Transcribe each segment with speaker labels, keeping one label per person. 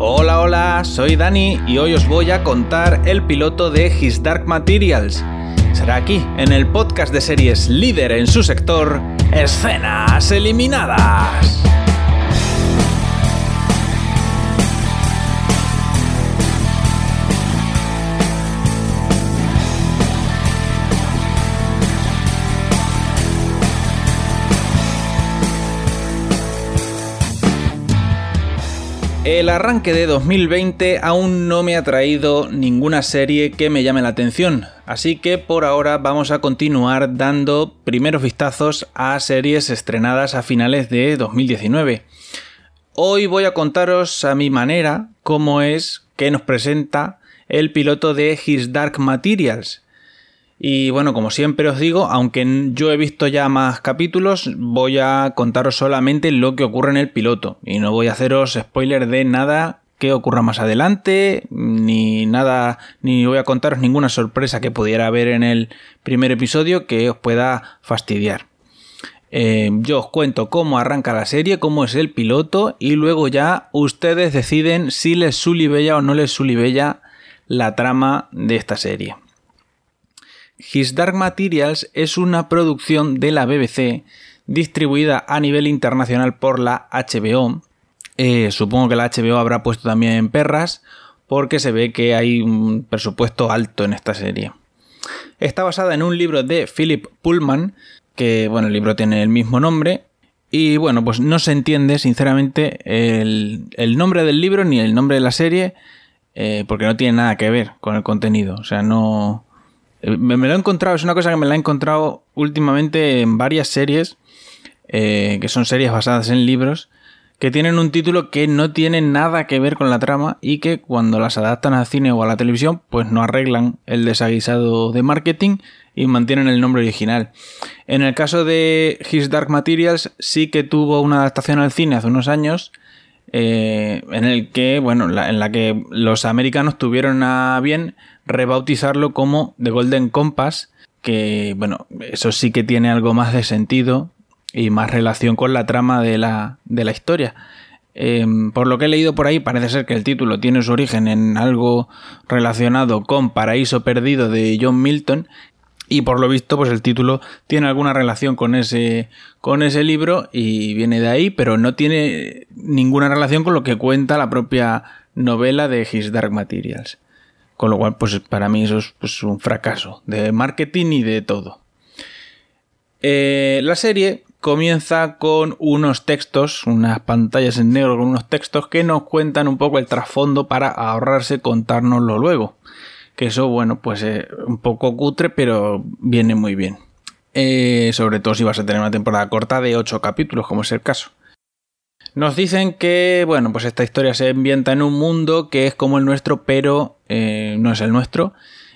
Speaker 1: Hola, hola, soy Dani y hoy os voy a contar el piloto de His Dark Materials. Será aquí, en el podcast de series líder en su sector, Escenas Eliminadas. El arranque de 2020 aún no me ha traído ninguna serie que me llame la atención, así que por ahora vamos a continuar dando primeros vistazos a series estrenadas a finales de 2019. Hoy voy a contaros a mi manera cómo es que nos presenta el piloto de His Dark Materials, y bueno, como siempre os digo, aunque yo he visto ya más capítulos, voy a contaros solamente lo que ocurre en el piloto. Y no voy a haceros spoiler de nada que ocurra más adelante, ni nada, ni voy a contaros ninguna sorpresa que pudiera haber en el primer episodio que os pueda fastidiar. Eh, yo os cuento cómo arranca la serie, cómo es el piloto, y luego ya ustedes deciden si les sulibella o no les sulibella la trama de esta serie. His Dark Materials es una producción de la BBC distribuida a nivel internacional por la HBO. Eh, supongo que la HBO habrá puesto también en perras porque se ve que hay un presupuesto alto en esta serie. Está basada en un libro de Philip Pullman, que bueno, el libro tiene el mismo nombre. Y bueno, pues no se entiende sinceramente el, nombre del libro ni el nombre de la serie, eh, porque no tiene nada que ver con el contenido. O sea, no, eh, me, lo he encontrado, es una cosa que me la he encontrado últimamente en varias series, eh, que son series basadas en libros, que tienen un título que no tiene nada que ver con la trama y que cuando las adaptan al cine o a la televisión, pues no arreglan el desaguisado de marketing y mantienen el nombre original. En el caso de His Dark Materials, sí que tuvo una adaptación al cine hace unos años. Eh, en el que, bueno, en la que los americanos tuvieron a bien rebautizarlo como The Golden Compass, que bueno, eso sí que tiene algo más de sentido y más relación con la trama de la, de la historia. Em, por lo que he leído por ahí, parece ser que el título tiene su origen en algo relacionado con Paraíso Perdido de John Milton. Y por lo visto, pues el título tiene alguna relación con ese, con ese libro y viene de ahí, pero no tiene ninguna relación con lo que cuenta la propia novela de His Dark Materials. Con lo cual, pues para mí eso es pues, un fracaso de marketing y de todo. Eh, la serie comienza con unos textos, unas pantallas en negro con unos textos que nos cuentan un poco el trasfondo para ahorrarse contárnoslo luego. Que eso, bueno, pues es un poco cutre, pero viene muy bien. Eh, sobre todo si vas a tener una temporada corta de 8 capítulos, como es el caso. Nos dicen que, bueno, pues esta historia se ambienta en un mundo que es como el nuestro, pero eh, no es el nuestro.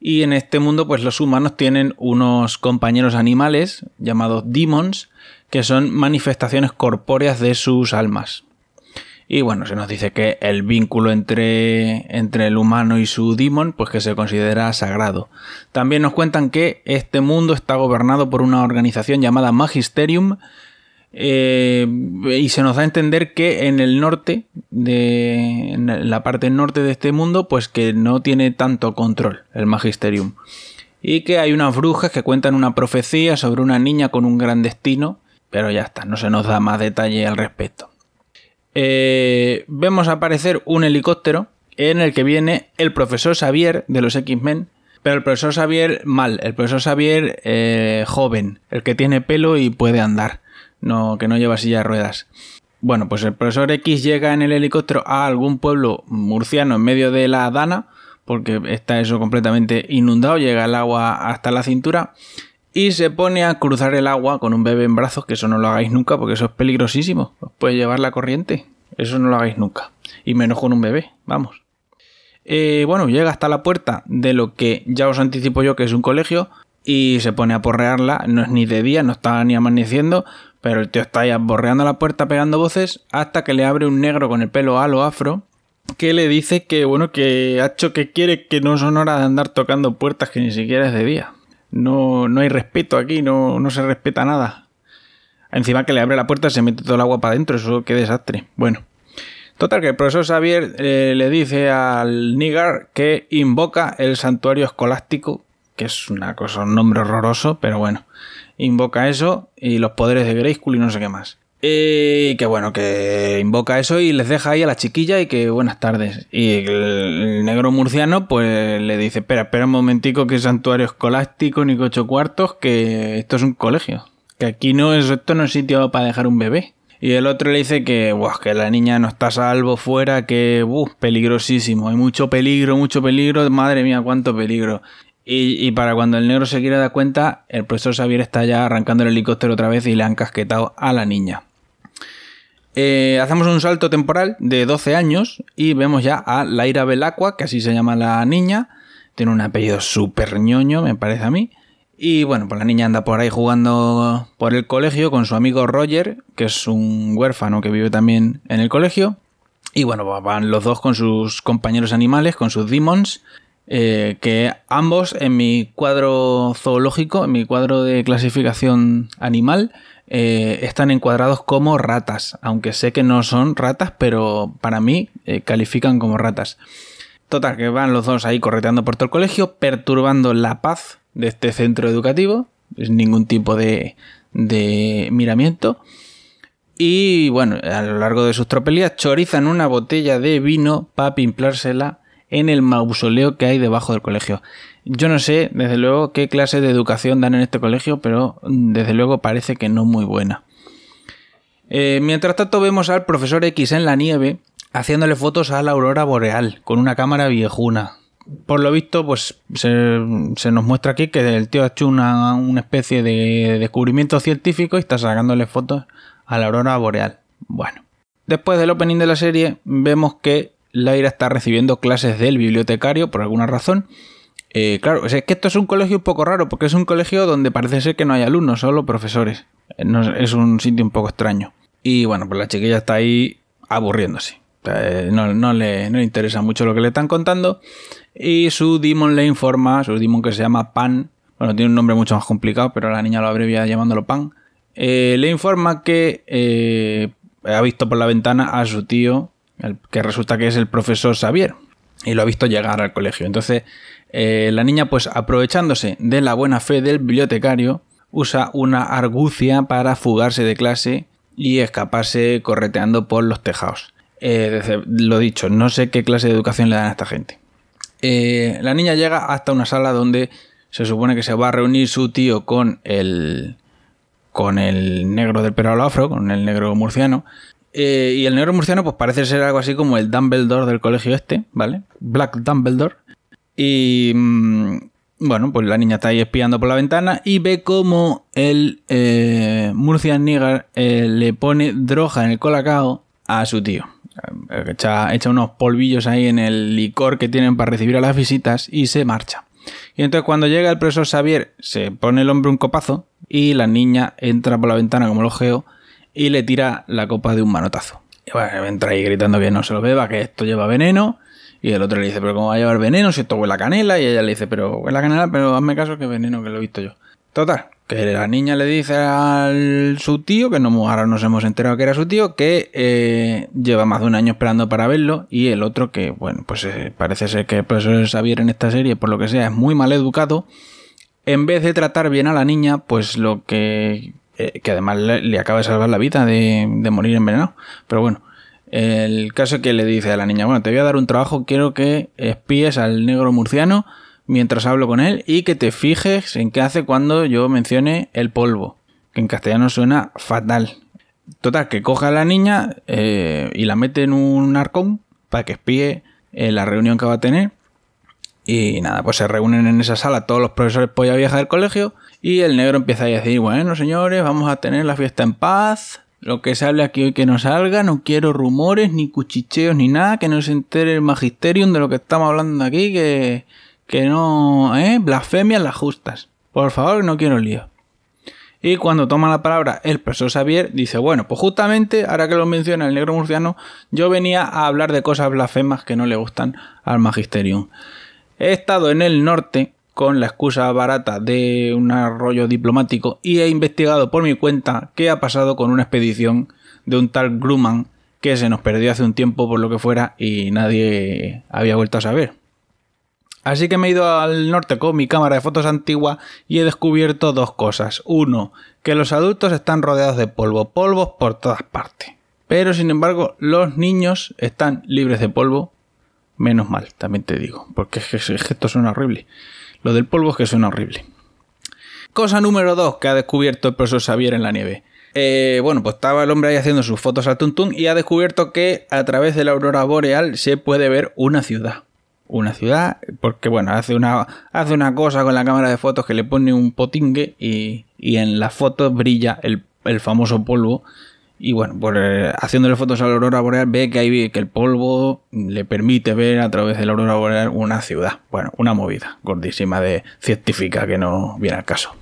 Speaker 1: Y en este mundo, pues los humanos tienen unos compañeros animales llamados demons, que son manifestaciones corpóreas de sus almas. Y bueno, se nos dice que el vínculo entre, entre el humano y su demon, pues que se considera sagrado. También nos cuentan que este mundo está gobernado por una organización llamada Magisterium, eh, y se nos da a entender que en el norte, de, en la parte norte de este mundo, pues que no tiene tanto control el Magisterium. Y que hay unas brujas que cuentan una profecía sobre una niña con un gran destino, pero ya está, no se nos da más detalle al respecto. Eh, vemos aparecer un helicóptero en el que viene el profesor Xavier de los X-Men, pero el profesor Xavier mal, el profesor Xavier eh, joven, el que tiene pelo y puede andar no, que no lleva silla de ruedas. Bueno, pues el profesor X llega en el helicóptero a algún pueblo murciano en medio de la Dana, porque está eso completamente inundado, llega el agua hasta la cintura, y se pone a cruzar el agua con un bebé en brazos, que eso no lo hagáis nunca, porque eso es peligrosísimo, os puede llevar la corriente, eso no lo hagáis nunca, y menos con un bebé, vamos. Eh, bueno, llega hasta la puerta de lo que ya os anticipo yo que es un colegio, y se pone a porrearla, no es ni de día, no está ni amaneciendo, pero el tío está ahí borreando la puerta pegando voces hasta que le abre un negro con el pelo a lo afro que le dice que bueno que hecho que quiere que no son horas de andar tocando puertas que ni siquiera es de día. No, no hay respeto aquí, no, no se respeta nada. Encima que le abre la puerta se mete todo el agua para adentro, eso qué desastre. Bueno, Total, que el profesor Xavier eh, le dice al Nigar que invoca el santuario escolástico, que es una cosa, un nombre horroroso, pero bueno, invoca eso y los poderes de Grayskull y no sé qué más. Y que bueno, que invoca eso y les deja ahí a la chiquilla y que buenas tardes. Y el, negro murciano pues le dice, espera, espera un momentico que es santuario escolástico ni ocho cuartos, que esto es un colegio. Que aquí no es, esto no es sitio para dejar un bebé. Y el otro le dice que, que la niña no está salvo fuera, que, peligrosísimo, hay mucho peligro, mucho peligro, madre mía, cuánto peligro. Y, para cuando el negro se quiere dar cuenta, el profesor Xavier está ya arrancando el helicóptero otra vez y le han casquetado a la niña. Eh, hacemos un salto temporal de 12 años y vemos ya a Laira Belacqua, que así se llama la niña. Tiene un apellido súper ñoño, me parece a mí. Y bueno, pues la niña anda por ahí jugando por el colegio con su amigo Roger, que es un huérfano que vive también en el colegio. Y bueno, pues van los dos con sus compañeros animales, con sus demons, eh, que ambos en mi cuadro zoológico, en mi cuadro de clasificación animal, eh, están encuadrados como ratas, aunque sé que no son ratas, pero para mí eh, califican como ratas. Total, que van los dos ahí correteando por todo el colegio, perturbando la paz de este centro educativo, es ningún tipo de, de miramiento. Y bueno, a lo largo de sus tropelías chorizan una botella de vino para pimplársela en el mausoleo que hay debajo del colegio. Yo no sé, desde luego, qué clase de educación dan en este colegio, pero mm, desde luego parece que no muy buena. Eh, mientras tanto vemos al profesor X en la nieve haciéndole fotos a la aurora boreal con una cámara viejuna. Por lo visto, pues se, nos muestra aquí que el tío ha hecho una, una, especie de descubrimiento científico y está sacándole fotos a la aurora boreal. Bueno, después del opening de la serie vemos que Laira está recibiendo clases del bibliotecario por alguna razón eh, claro, es que esto es un colegio un poco raro, porque es un colegio donde parece ser que no hay alumnos, solo profesores. Eh, es un sitio un poco extraño. Y bueno, pues la chiquilla está ahí aburriéndose. Eh, no, le, interesa mucho lo que le están contando. Y su demon le informa, su demon que se llama Pan, bueno, tiene un nombre mucho más complicado, pero la niña lo abrevia llamándolo Pan, le informa que ha visto por la ventana a su tío, que resulta que es el profesor Xavier, y lo ha visto llegar al colegio. Entonces eh, la niña, pues aprovechándose de la buena fe del bibliotecario, usa una argucia para fugarse de clase y escaparse correteando por los tejados. Eh, lo dicho, no sé qué clase de educación le dan a esta gente. Eh, la niña llega hasta una sala donde se supone que se va a reunir su tío con el con el negro del pelo afro, con el negro murciano. Y el negro murciano, pues parece ser algo así como el Dumbledore del colegio este, ¿vale? Black Dumbledore. Y mm, bueno, pues la niña está ahí espiando por la ventana y ve como el eh, Murcian Nigger eh, le pone droga en el colacao a su tío. Eh, echa, echa, unos polvillos ahí en el licor que tienen para recibir a las visitas y se marcha. Y entonces cuando llega el profesor Xavier se pone el hombre un copazo y la niña entra por la ventana como el ojeo y le tira la copa de un manotazo. Y bueno, entra ahí gritando que no se lo beba, que esto lleva veneno y el otro le dice, pero ¿cómo va a llevar veneno si esto huele a canela? Y ella le dice, pero huele a canela, pero hazme caso que veneno que lo he visto yo. Total, que la niña le dice a su tío, que no, ahora nos hemos enterado que era su tío, que eh, lleva más de un año esperando para verlo, y el otro que, bueno, pues eh, parece ser que el profesor Xavier en esta serie, por lo que sea, es muy mal educado, en vez de tratar bien a la niña, pues lo que... Eh, que además le, acaba de salvar la vida de, de morir envenenado. Pero bueno, el caso que le dice a la niña, bueno, te voy a dar un trabajo, quiero que espíes al negro murciano mientras hablo con él y que te fijes en qué hace cuando yo mencione el polvo, que en castellano suena fatal. Total, que coja a la niña eh, y la mete en un arcón para que espíe eh, la reunión que va a tener. Y nada, pues se reúnen en esa sala todos los profesores polla vieja del colegio y el negro empieza a decir, bueno señores, vamos a tener la fiesta en paz, lo que sale aquí hoy que no salga, no quiero rumores, ni cuchicheos, ni nada, que no se entere el magisterium de lo que estamos hablando aquí, que, que no, ¿eh? Blasfemias las justas. Por favor, no quiero lío. Y cuando toma la palabra el profesor Xavier, dice, bueno, pues justamente, ahora que lo menciona el negro murciano, yo venía a hablar de cosas blasfemas que no le gustan al magisterium. He estado en el norte con la excusa barata de un arroyo diplomático y he investigado por mi cuenta qué ha pasado con una expedición de un tal Grumman que se nos perdió hace un tiempo por lo que fuera y nadie había vuelto a saber. Así que me he ido al norte con mi cámara de fotos antigua y he descubierto dos cosas. Uno, que los adultos están rodeados de polvo, polvos por todas partes. Pero sin embargo, los niños están libres de polvo. Menos mal, también te digo, porque es que, esto suena horrible. Lo del polvo es que suena horrible. Cosa número dos que ha descubierto el profesor Xavier en la nieve. Eh, bueno, pues estaba el hombre ahí haciendo sus fotos al tuntún y ha descubierto que a través de la aurora boreal se puede ver una ciudad una ciudad, porque bueno, hace una, hace una cosa con la cámara de fotos que le pone un potingue y, en las fotos brilla el, famoso polvo. Y bueno, por, eh, haciéndole fotos a la aurora boreal ve que, hay, que el polvo le permite ver a través de la aurora boreal una ciudad. Bueno, una movida gordísima de científica que no viene al caso.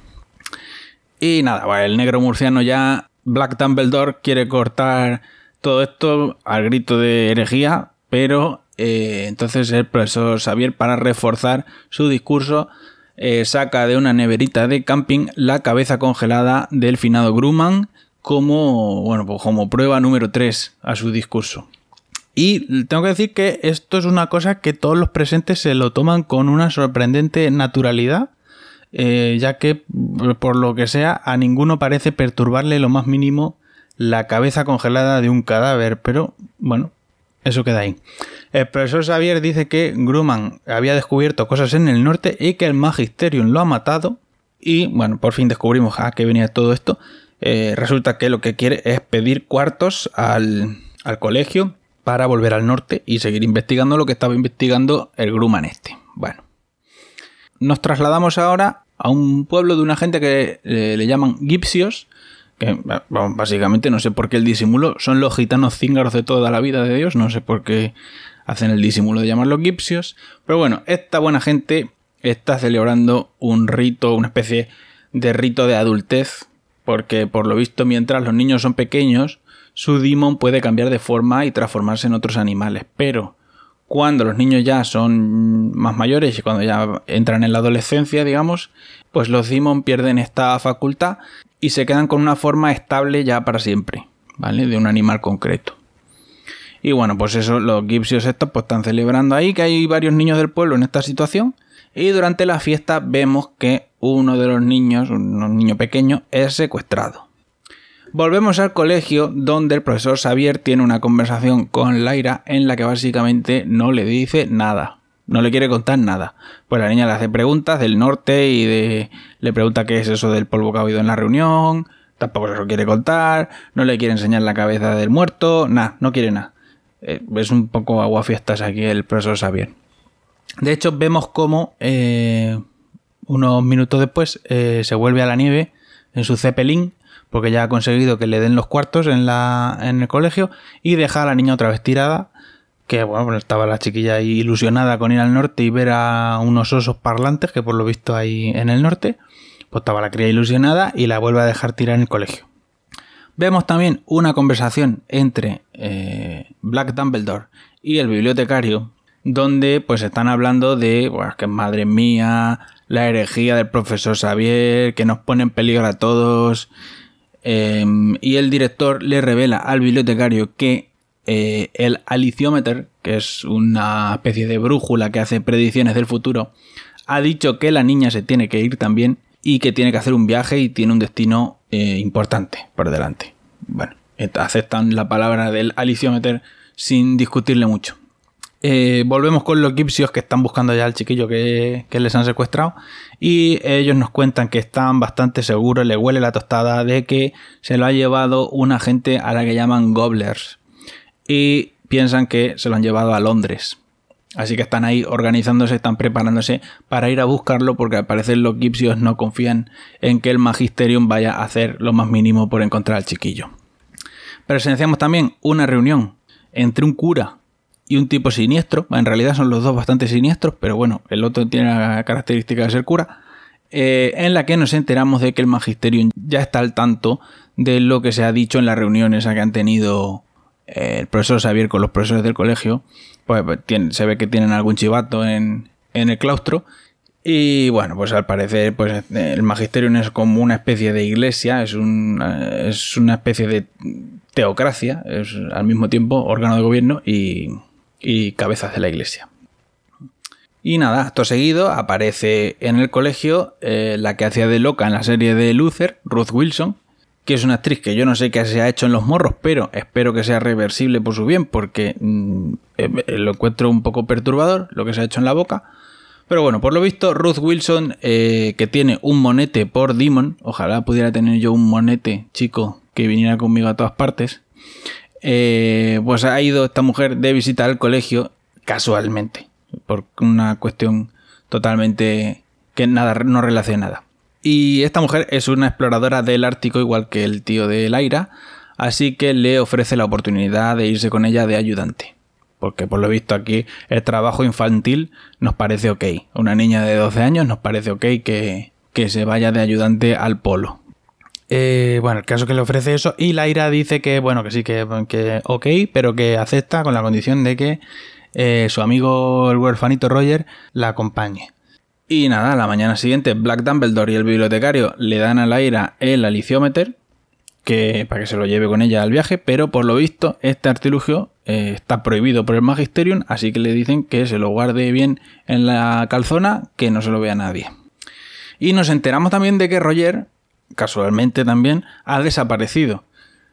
Speaker 1: Y nada, el negro murciano ya, Black Dumbledore quiere cortar todo esto al grito de herejía, pero eh, entonces el profesor Xavier, para reforzar su discurso, eh, saca de una neverita de camping la cabeza congelada del finado Grumman como, bueno, pues como prueba número 3 a su discurso. Y tengo que decir que esto es una cosa que todos los presentes se lo toman con una sorprendente naturalidad, eh, ya que por lo que sea a ninguno parece perturbarle lo más mínimo la cabeza congelada de un cadáver, pero bueno, eso queda ahí. El profesor Xavier dice que Grumman había descubierto cosas en el norte y que el Magisterium lo ha matado. Y bueno, por fin descubrimos a qué venía todo esto. Eh, resulta que lo que quiere es pedir cuartos al, al, colegio para volver al norte y seguir investigando lo que estaba investigando el Grumman este. Bueno, nos trasladamos ahora a un pueblo de una gente que eh, le llaman Gipsios básicamente no sé por qué el disimulo son los gitanos cíngaros de toda la vida de Dios, no sé por qué hacen el disimulo de llamarlos gipsios, pero bueno, esta buena gente está celebrando un rito, una especie de rito de adultez, porque por lo visto mientras los niños son pequeños, su demon puede cambiar de forma y transformarse en otros animales, pero cuando los niños ya son más mayores y cuando ya entran en la adolescencia, digamos, pues los demon pierden esta facultad y se quedan con una forma estable ya para siempre, ¿vale? De un animal concreto. Y bueno, pues eso, los gipsios estos pues están celebrando ahí que hay varios niños del pueblo en esta situación. Y durante la fiesta vemos que uno de los niños, un niño pequeño, es secuestrado. Volvemos al colegio donde el profesor Xavier tiene una conversación con Laira en la que básicamente no le dice nada no le quiere contar nada. Pues la niña le hace preguntas del norte y de, le pregunta qué es eso del polvo que ha habido en la reunión, tampoco se lo quiere contar, no le quiere enseñar la cabeza del muerto, nada, no quiere nada. Eh, es un poco aguafiestas aquí el profesor Xavier. De hecho, vemos cómo eh, unos minutos después eh, se vuelve a la nieve en su Zeppelin, porque ya ha conseguido que le den los cuartos en, la, en el colegio, y deja a la niña otra vez tirada que bueno, pues estaba la chiquilla ahí ilusionada con ir al norte y ver a unos osos parlantes que por lo visto hay en el norte, pues estaba la cría ilusionada y la vuelve a dejar tirar en el colegio. Vemos también una conversación entre eh, Black Dumbledore y el bibliotecario, donde pues están hablando de, bueno, que madre mía, la herejía del profesor Xavier, que nos pone en peligro a todos. Em, y el director le revela al bibliotecario que eh, el aliciómetro, que es una especie de brújula que hace predicciones del futuro, ha dicho que la niña se tiene que ir también y que tiene que hacer un viaje y tiene un destino eh, importante por delante. Bueno, aceptan la palabra del aliciómetro sin discutirle mucho. Eh, volvemos con los gipsios que están buscando ya al chiquillo que, que, les han secuestrado y ellos nos cuentan que están bastante seguros, le huele la tostada de que se lo ha llevado una gente a la que llaman gobblers y piensan que se lo han llevado a Londres. Así que están ahí organizándose, están preparándose para ir a buscarlo porque al parecer los gipsios no confían en que el Magisterium vaya a hacer lo más mínimo por encontrar al chiquillo. Presenciamos también una reunión entre un cura y un tipo siniestro. En realidad son los dos bastante siniestros, pero bueno, el otro tiene la característica de ser cura. Eh, en la que nos enteramos de que el Magisterium ya está al tanto de lo que se ha dicho en las reuniones que han tenido el profesor Xavier con los profesores del colegio, pues, pues se ve que tienen algún chivato en, el claustro Y bueno, pues al parecer pues el Magisterium es como una especie de iglesia, es, es una especie de teocracia, es al mismo tiempo órgano de gobierno y, y cabezas de la iglesia. Y nada, acto seguido aparece en el colegio eh, la que hacía de loca en la serie de Luther, Ruth Wilson, que es una actriz que yo no sé qué se ha hecho en los morros, pero espero que sea reversible por su bien, porque mm, eh, lo encuentro un poco perturbador lo que se ha hecho en la boca. Pero bueno, por lo visto, Ruth Wilson, eh, que tiene un monete por Demon, ojalá pudiera tener yo un monete chico que viniera conmigo a todas partes, pues ha ido esta mujer de visita al colegio casualmente por una cuestión totalmente que nada, no relaciona nada. Y esta mujer es una exploradora del Ártico igual que el tío de Laira, así que le ofrece la oportunidad de irse con ella de ayudante. Porque por lo visto aquí el trabajo infantil nos parece ok. Una niña de 12 años nos parece ok que, que se vaya de ayudante al polo. Eh, bueno, el caso que le ofrece eso y Laira dice que, bueno, que sí, que, que ok, pero que acepta con la condición de que eh, su amigo el huerfanito Roger la acompañe. Y nada, la mañana siguiente Black Dumbledore y el bibliotecario le dan a Lyra el aliciómeter que, para que se lo lleve con ella al viaje, pero por lo visto este artilugio eh, está prohibido por el Magisterium, así que le dicen que se lo guarde bien en la calzona, que no se lo vea nadie. Y nos enteramos también de que Roger, casualmente también, ha desaparecido.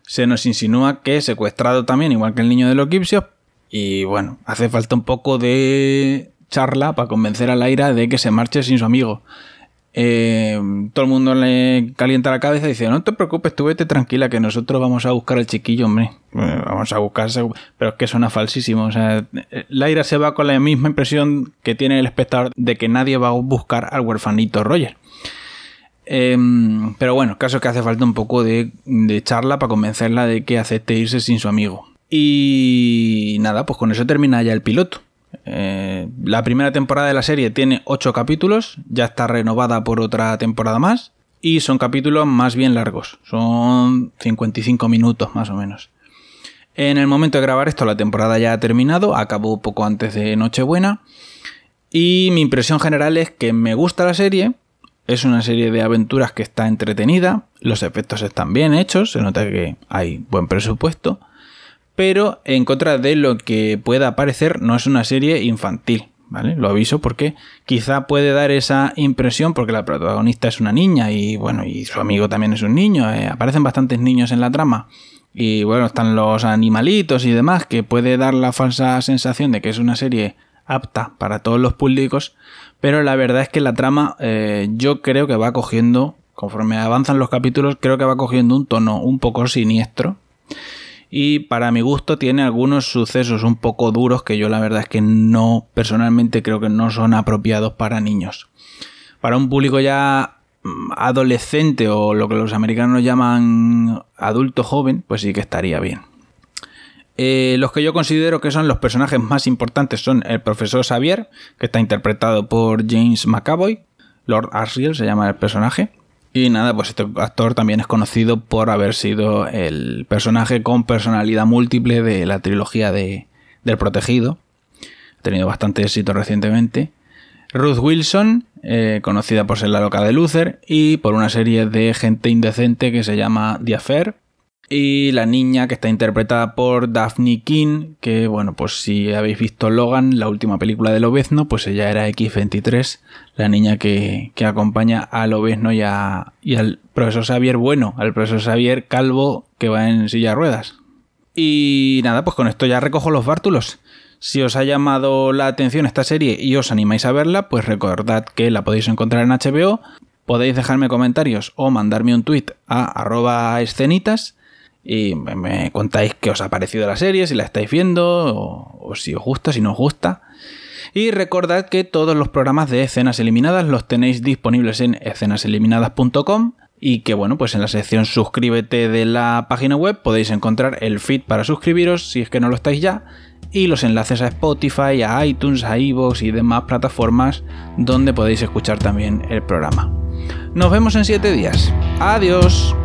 Speaker 1: Se nos insinúa que secuestrado también, igual que el niño de los Gipsios, y bueno, hace falta un poco de charla para convencer a Laira de que se marche sin su amigo. Eh, todo el mundo le calienta la cabeza y dice, no te preocupes, tú vete tranquila que nosotros vamos a buscar al chiquillo, hombre. vamos a buscarse, pero es que suena falsísimo. O sea, Laira se va con la misma impresión que tiene el espectador de que nadie va a buscar al huerfanito Roger. Em, pero bueno, caso que hace falta un poco de charla para convencerla de que acepte irse sin su amigo. Y nada, pues con eso termina ya el piloto. Eh, la primera temporada de la serie tiene 8 capítulos, ya está renovada por otra temporada más. Y son capítulos más bien largos, son 55 minutos más o menos. En el momento de grabar esto, la temporada ya ha terminado, acabó poco antes de Nochebuena. Y mi impresión general es que me gusta la serie. Es una serie de aventuras que está entretenida, los efectos están bien hechos, se nota que hay buen presupuesto pero en contra de lo que pueda parecer, no es una serie infantil. ¿Vale? Lo aviso porque quizá puede dar esa impresión porque la protagonista es una niña y bueno, y su amigo también es un niño. Eh, aparecen bastantes niños en la trama. Y bueno, están los animalitos y demás, que puede dar la falsa sensación de que es una serie apta para todos los públicos. Pero la verdad es que la trama eh, yo creo que va cogiendo, conforme avanzan los capítulos, creo que va cogiendo un tono un poco siniestro y para mi gusto tiene algunos sucesos un poco duros que yo la verdad es que no, personalmente creo que no son apropiados para niños. Para un público ya mm, adolescente o lo que los americanos llaman adulto joven, pues sí que estaría bien. Eh, los que yo considero que son los personajes más importantes son el profesor Xavier, que está interpretado por James McAvoy, Lord Asriel se llama el personaje, y nada, pues este actor también es conocido por haber sido el personaje con personalidad múltiple de la trilogía de, del Protegido. Ha tenido bastante éxito recientemente. Ruth Wilson, eh, conocida por ser la loca de Luther, y por una serie de gente indecente que se llama The Affair, y la niña que está interpretada por Daphne King, que bueno, pues si habéis visto Logan, la última película de Lobezno, pues ella era X23, la niña que, acompaña a Lobezno y, y al profesor Xavier Bueno, al profesor Xavier Calvo que va en silla ruedas. Y nada, pues con esto ya recojo los bártulos. Si os ha llamado la atención esta serie y os animáis a verla, pues recordad que la podéis encontrar en HBO, podéis dejarme comentarios o mandarme un tweet a arroba escenitas y me contáis qué os ha parecido la serie, si la estáis viendo o, si os gusta, si no os gusta. Y recordad que todos los programas de escenas eliminadas los tenéis disponibles en escenaseliminadas.com y que bueno, pues en la sección suscríbete de la página web podéis encontrar el feed para suscribiros si es que no lo estáis ya y los enlaces a Spotify, a iTunes, a iVoox y demás plataformas donde podéis escuchar también el programa. Nos vemos en 7 días. Adiós.